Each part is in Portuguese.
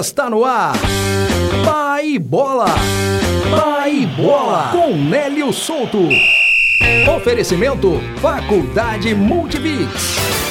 Está no ar. Pai Bola. Pai Bola. Com Nélio Souto. Oferecimento Faculdade Multibix.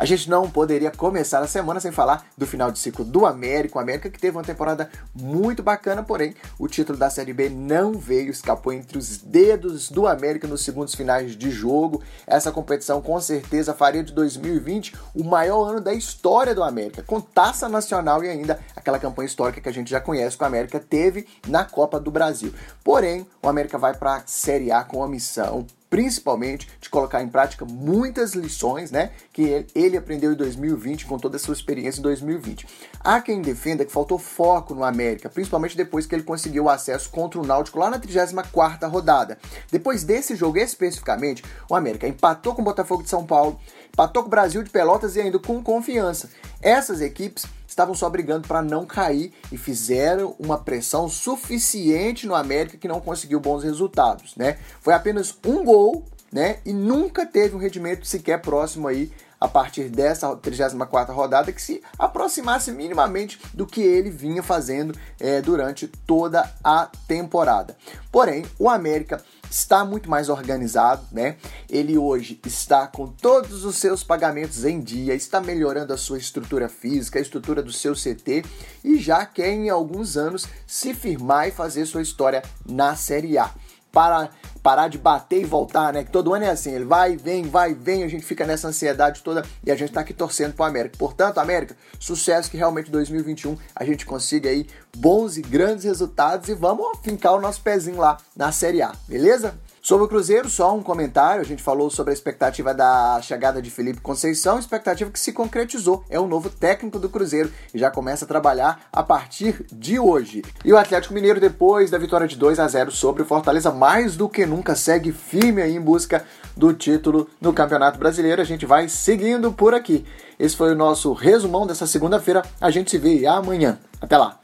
A gente não poderia começar a semana sem falar do final de ciclo do América. O América que teve uma temporada muito bacana, porém o título da Série B não veio, escapou entre os dedos do América nos segundos finais de jogo. Essa competição com certeza faria de 2020 o maior ano da história do América, com taça nacional e ainda aquela campanha histórica que a gente já conhece que o América teve na Copa do Brasil. Porém, o América vai para a Série A com a missão principalmente de colocar em prática muitas lições, né, que ele aprendeu em 2020 com toda a sua experiência em 2020. Há quem defenda que faltou foco no América, principalmente depois que ele conseguiu o acesso contra o Náutico lá na 34ª rodada. Depois desse jogo especificamente, o América empatou com o Botafogo de São Paulo, empatou com o Brasil de Pelotas e ainda com confiança. Essas equipes estavam só brigando para não cair e fizeram uma pressão suficiente no América que não conseguiu bons resultados, né? Foi apenas um gol, né? E nunca teve um rendimento sequer próximo aí a partir dessa 34 rodada que se aproximasse minimamente do que ele vinha fazendo é, durante toda a temporada. Porém, o América está muito mais organizado, né? Ele hoje está com todos os seus pagamentos em dia, está melhorando a sua estrutura física, a estrutura do seu CT e já quer em alguns anos se firmar e fazer sua história na Série A. Para parar de bater e voltar, né? Que todo ano é assim, ele vai, vem, vai, vem, a gente fica nessa ansiedade toda e a gente tá aqui torcendo pro América. Portanto, América, sucesso que realmente 2021 a gente consiga aí bons e grandes resultados e vamos fincar o nosso pezinho lá na Série A, beleza? Sobre o Cruzeiro, só um comentário. A gente falou sobre a expectativa da chegada de Felipe Conceição, expectativa que se concretizou. É o novo técnico do Cruzeiro e já começa a trabalhar a partir de hoje. E o Atlético Mineiro, depois da vitória de 2 a 0 sobre o Fortaleza, mais do que nunca segue firme aí em busca do título no Campeonato Brasileiro. A gente vai seguindo por aqui. Esse foi o nosso resumão dessa segunda-feira. A gente se vê amanhã. Até lá.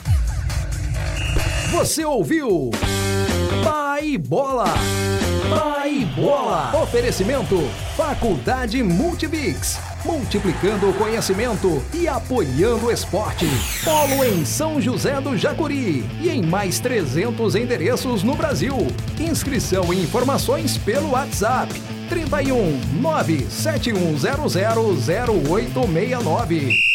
Você ouviu? Pai Bola! Pai Bola! Oferecimento: Faculdade Multibix. Multiplicando o conhecimento e apoiando o esporte. Polo em São José do Jacuri e em mais 300 endereços no Brasil. Inscrição e informações pelo WhatsApp 31 97100 0869.